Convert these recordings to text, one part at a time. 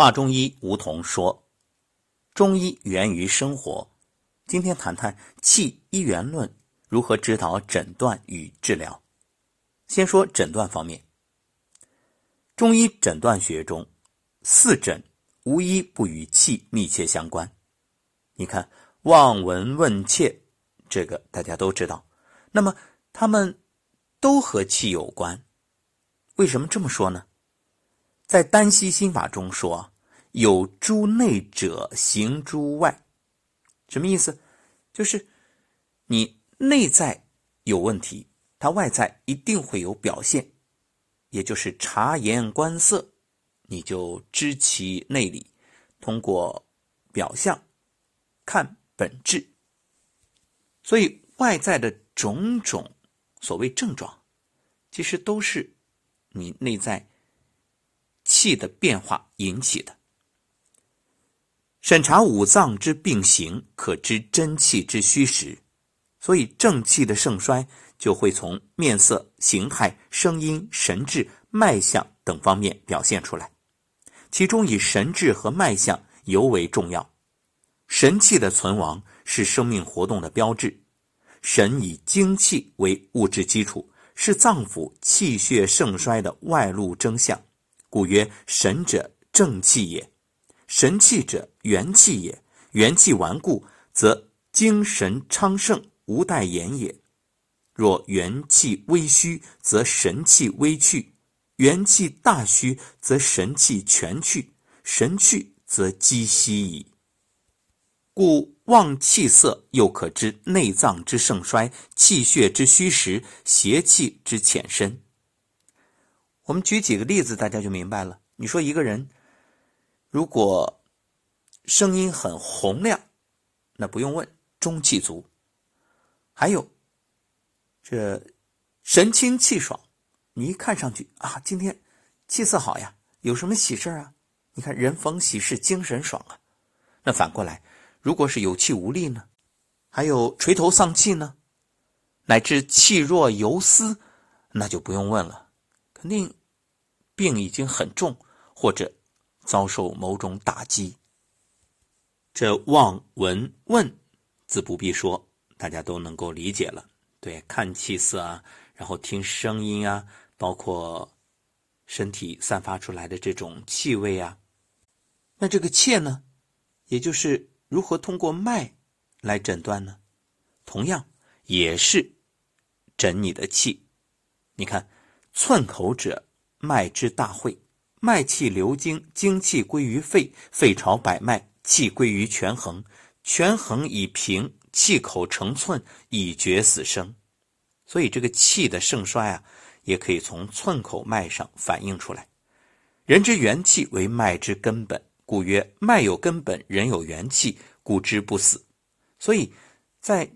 华中医吴桐说：“中医源于生活。今天谈谈气一元论如何指导诊断与治疗。先说诊断方面，中医诊断学中，四诊无一不与气密切相关。你看，望、闻、问、切，这个大家都知道。那么，他们都和气有关。为什么这么说呢？在丹溪心法中说：“有诸内者行诸外。”什么意思？就是你内在有问题，它外在一定会有表现。也就是察言观色，你就知其内里，通过表象看本质。所以外在的种种所谓症状，其实都是你内在。气的变化引起的。审查五脏之病形，可知真气之虚实。所以正气的盛衰，就会从面色、形态、声音、神志、脉象等方面表现出来。其中以神志和脉象尤为重要。神气的存亡是生命活动的标志。神以精气为物质基础，是脏腑气血盛衰的外露征象。故曰：神者，正气也；神气者，元气也。元气顽固，则精神昌盛，无待言也。若元气微虚，则神气微去；元气大虚，则神气全去。神去，则积息矣。故望气色，又可知内脏之盛衰，气血之虚实，邪气之浅深。我们举几个例子，大家就明白了。你说一个人如果声音很洪亮，那不用问，中气足。还有这神清气爽，你一看上去啊，今天气色好呀，有什么喜事啊？你看人逢喜事精神爽啊。那反过来，如果是有气无力呢？还有垂头丧气呢？乃至气若游丝，那就不用问了，肯定。病已经很重，或者遭受某种打击。这望闻问自不必说，大家都能够理解了。对，看气色啊，然后听声音啊，包括身体散发出来的这种气味啊。那这个切呢，也就是如何通过脉来诊断呢？同样也是诊你的气。你看，寸口者。脉之大会，脉气流经，精气归于肺，肺朝百脉，气归于权衡，权衡以平，气口成寸，以绝死生。所以这个气的盛衰啊，也可以从寸口脉上反映出来。人之元气为脉之根本，故曰脉有根本，人有元气，故之不死。所以，在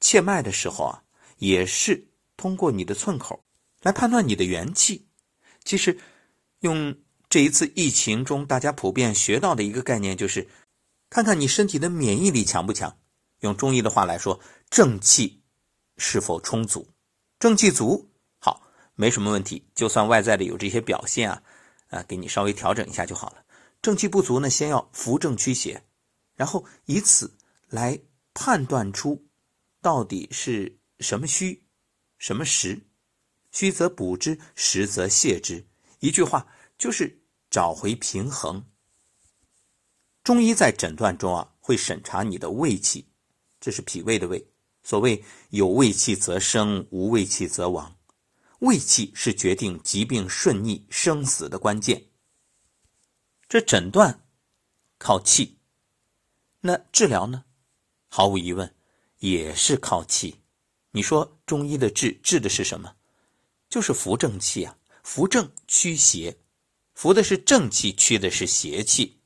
切脉的时候啊，也是通过你的寸口来判断你的元气。其实，用这一次疫情中大家普遍学到的一个概念，就是看看你身体的免疫力强不强。用中医的话来说，正气是否充足？正气足，好，没什么问题。就算外在的有这些表现啊，啊，给你稍微调整一下就好了。正气不足呢，先要扶正驱邪，然后以此来判断出到底是什么虚，什么实。虚则补之，实则泻之。一句话就是找回平衡。中医在诊断中啊，会审查你的胃气，这是脾胃的胃。所谓有胃气则生，无胃气则亡。胃气是决定疾病顺逆、生死的关键。这诊断靠气，那治疗呢？毫无疑问也是靠气。你说中医的治治的是什么？就是扶正气啊，扶正驱邪，扶的是正气，驱的是邪气。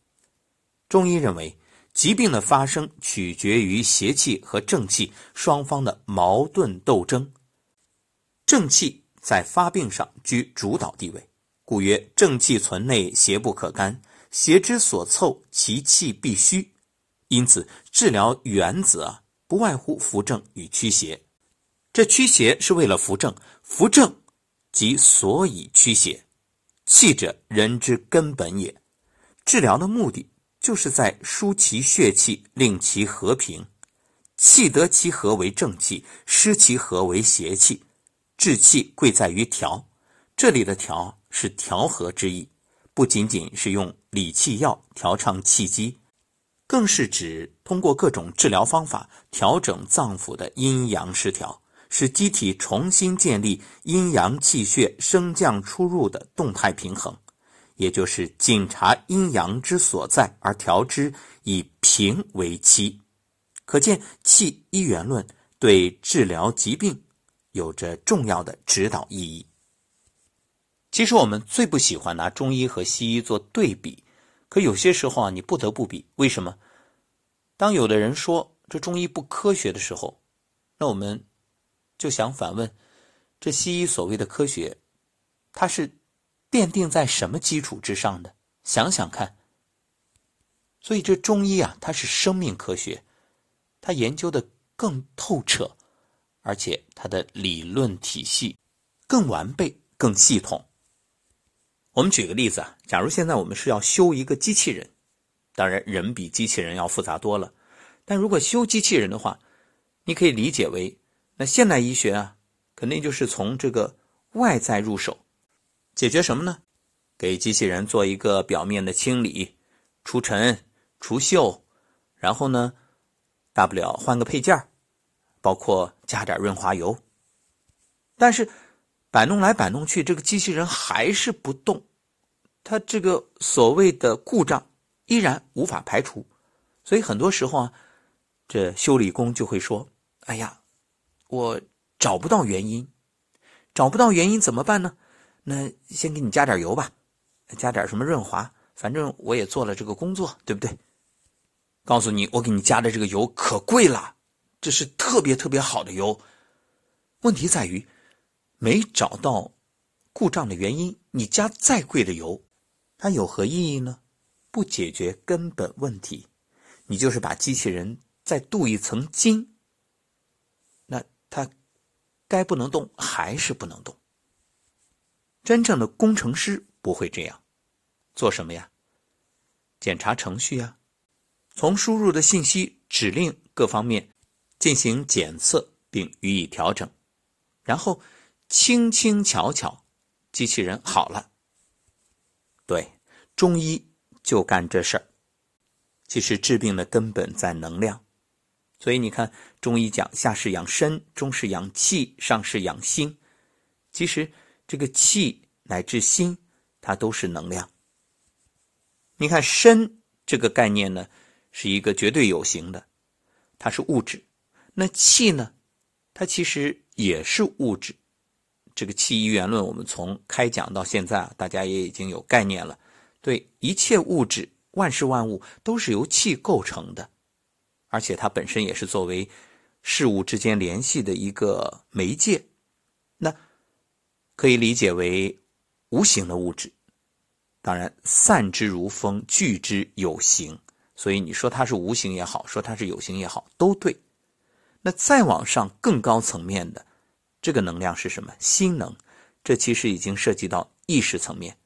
中医认为，疾病的发生取决于邪气和正气双方的矛盾斗争，正气在发病上居主导地位，故曰正气存内，邪不可干，邪之所凑，其气必虚。因此，治疗原则啊，不外乎扶正与驱邪。这驱邪是为了扶正，扶正。即所以驱邪，气者人之根本也。治疗的目的就是在疏其血气，令其和平。气得其和为正气，失其和为邪气。治气贵在于调，这里的调是调和之意，不仅仅是用理气药调畅气机，更是指通过各种治疗方法调整脏腑的阴阳失调，使机体重新建立阴阳气血升降出入的动态平衡，也就是检查阴阳之所在而调之，以平为期。可见气一元论对治疗疾病有着重要的指导意义。其实我们最不喜欢拿中医和西医做对比，可有些时候啊，你不得不比。为什么？当有的人说这中医不科学的时候，那我们就想反问：这西医所谓的科学，它是奠定在什么基础之上的？想想看。所以这中医啊，它是生命科学。它研究的更透彻，而且它的理论体系更完备、更系统。我们举个例子啊，假如现在我们是要修一个机器人，当然人比机器人要复杂多了，但如果修机器人的话，你可以理解为，现代医学啊，肯定就是从这个外在入手，解决什么呢？给机器人做一个表面的清理、除尘、除锈，然后呢？大不了换个配件包括加点润滑油。但是摆弄来摆弄去，这个机器人还是不动，它这个所谓的故障依然无法排除。所以很多时候啊，这修理工就会说：“哎呀，我找不到原因，找不到原因怎么办呢？那先给你加点油吧，加点什么润滑，反正我也做了这个工作，对不对？”告诉你，我给你加的这个油可贵了，这是特别特别好的油。问题在于没找到故障的原因，你加再贵的油，它有何意义呢？不解决根本问题，你就是把机器人再镀一层金，他该不能动还是不能动。真正的工程师不会这样，做什么呀？检查程序呀。从输入的信息、指令各方面进行检测，并予以调整，然后轻轻巧巧，机器人好了。对，中医就干这事儿。其实治病的根本在能量，所以你看，中医讲下是养身，中是养气，上是养心。其实这个气乃至心，它都是能量。你看身这个概念呢？是一个绝对有形的，它是物质。那气呢？它其实也是物质。这个气一元论，我们从开讲到现在啊，大家也已经有概念了。对一切物质、万事万物都是由气构成的，而且它本身也是作为事物之间联系的一个媒介。那可以理解为无形的物质。当然，散之如风，聚之有形。所以你说它是无形也好，说它是有形也好，都对。那再往上更高层面的这个能量是什么？心能。这其实已经涉及到意识层面。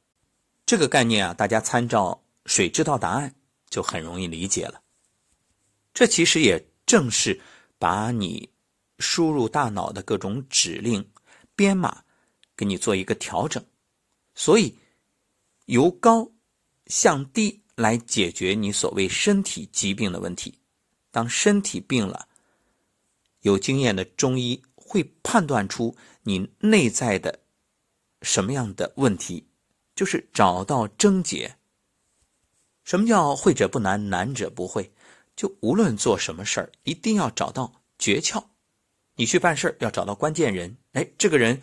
这个概念啊，大家参照水知道答案就很容易理解了。这其实也正是把你输入大脑的各种指令编码给你做一个调整。所以由高向低。来解决你所谓身体疾病的问题。当身体病了，有经验的中医会判断出你内在的什么样的问题，就是找到症结。什么叫会者不难，难者不会？就无论做什么事儿，一定要找到诀窍。你去办事儿要找到关键人，哎，这个人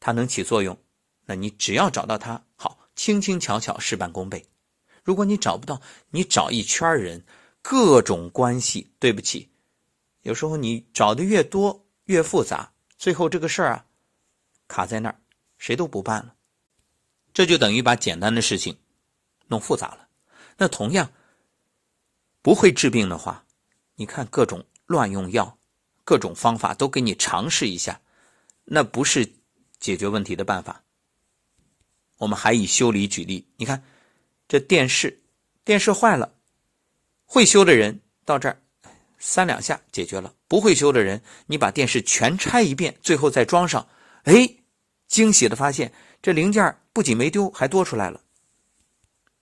他能起作用，那你只要找到他，好，轻轻巧巧，事半功倍。如果你找不到，你找一圈人，各种关系。对不起，有时候你找的越多越复杂，最后这个事儿啊，卡在那儿，谁都不办了。这就等于把简单的事情弄复杂了。那同样，不会治病的话，你看各种乱用药，各种方法都给你尝试一下，那不是解决问题的办法。我们还以修理举例，你看。这电视电视坏了，会修的人到这儿三两下解决了；不会修的人，你把电视全拆一遍，最后再装上，哎，惊喜的发现这零件不仅没丢，还多出来了。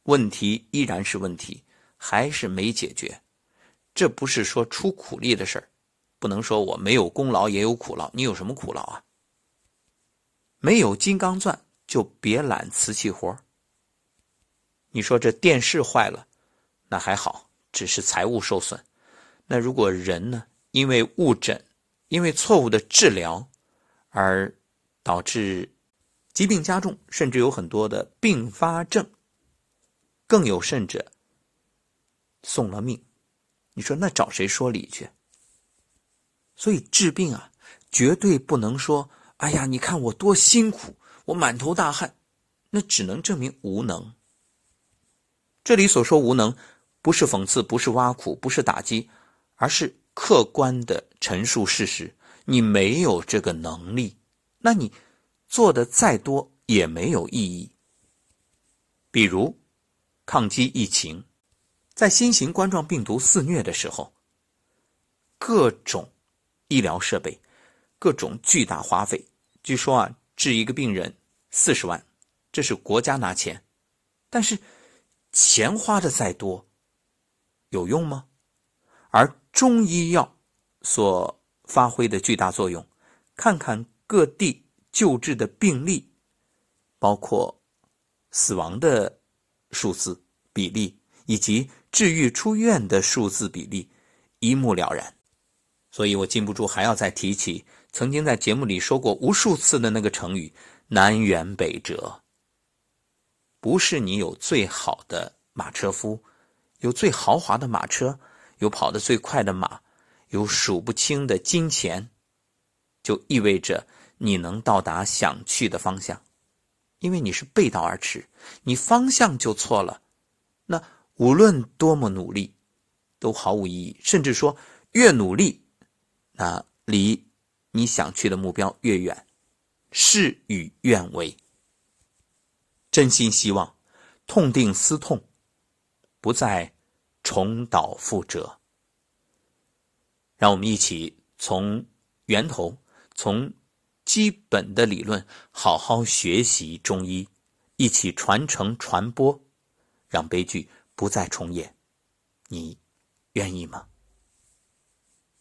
问题依然是问题，还是没解决。这不是说出苦力的事儿，不能说我没有功劳也有苦劳。你有什么苦劳啊？没有金刚钻，就别揽瓷器活你说这电视坏了，那还好，只是财物受损。那如果人呢，因为误诊，因为错误的治疗，而导致疾病加重，甚至有很多的并发症，更有甚者送了命，你说那找谁说理去？所以治病啊，绝对不能说。哎呀，你看我多辛苦，我满头大汗，那只能证明无能。这里所说无能，不是讽刺，不是挖苦，不是打击，而是客观的陈述事实。你没有这个能力，那你做的再多也没有意义。比如抗击疫情，在新型冠状病毒肆虐的时候，各种医疗设备。各种巨大花费，据说啊，治一个病人四十万，这是国家拿钱，但是钱花的再多，有用吗？而中医药所发挥的巨大作用，看看各地救治的病例，包括死亡的数字比例以及治愈出院的数字比例，一目了然。所以我禁不住还要再提起。曾经在节目里说过无数次的那个成语“南辕北辙”，不是你有最好的马车夫，有最豪华的马车，有跑得最快的马，有数不清的金钱，就意味着你能到达想去的方向，因为你是背道而驰，你方向就错了，那无论多么努力，都毫无意义，甚至说越努力，那离。你想去的目标越远，事与愿违。真心希望痛定思痛，不再重蹈覆辙。让我们一起从源头、从基本的理论好好学习中医，一起传承传播，让悲剧不再重演。你愿意吗？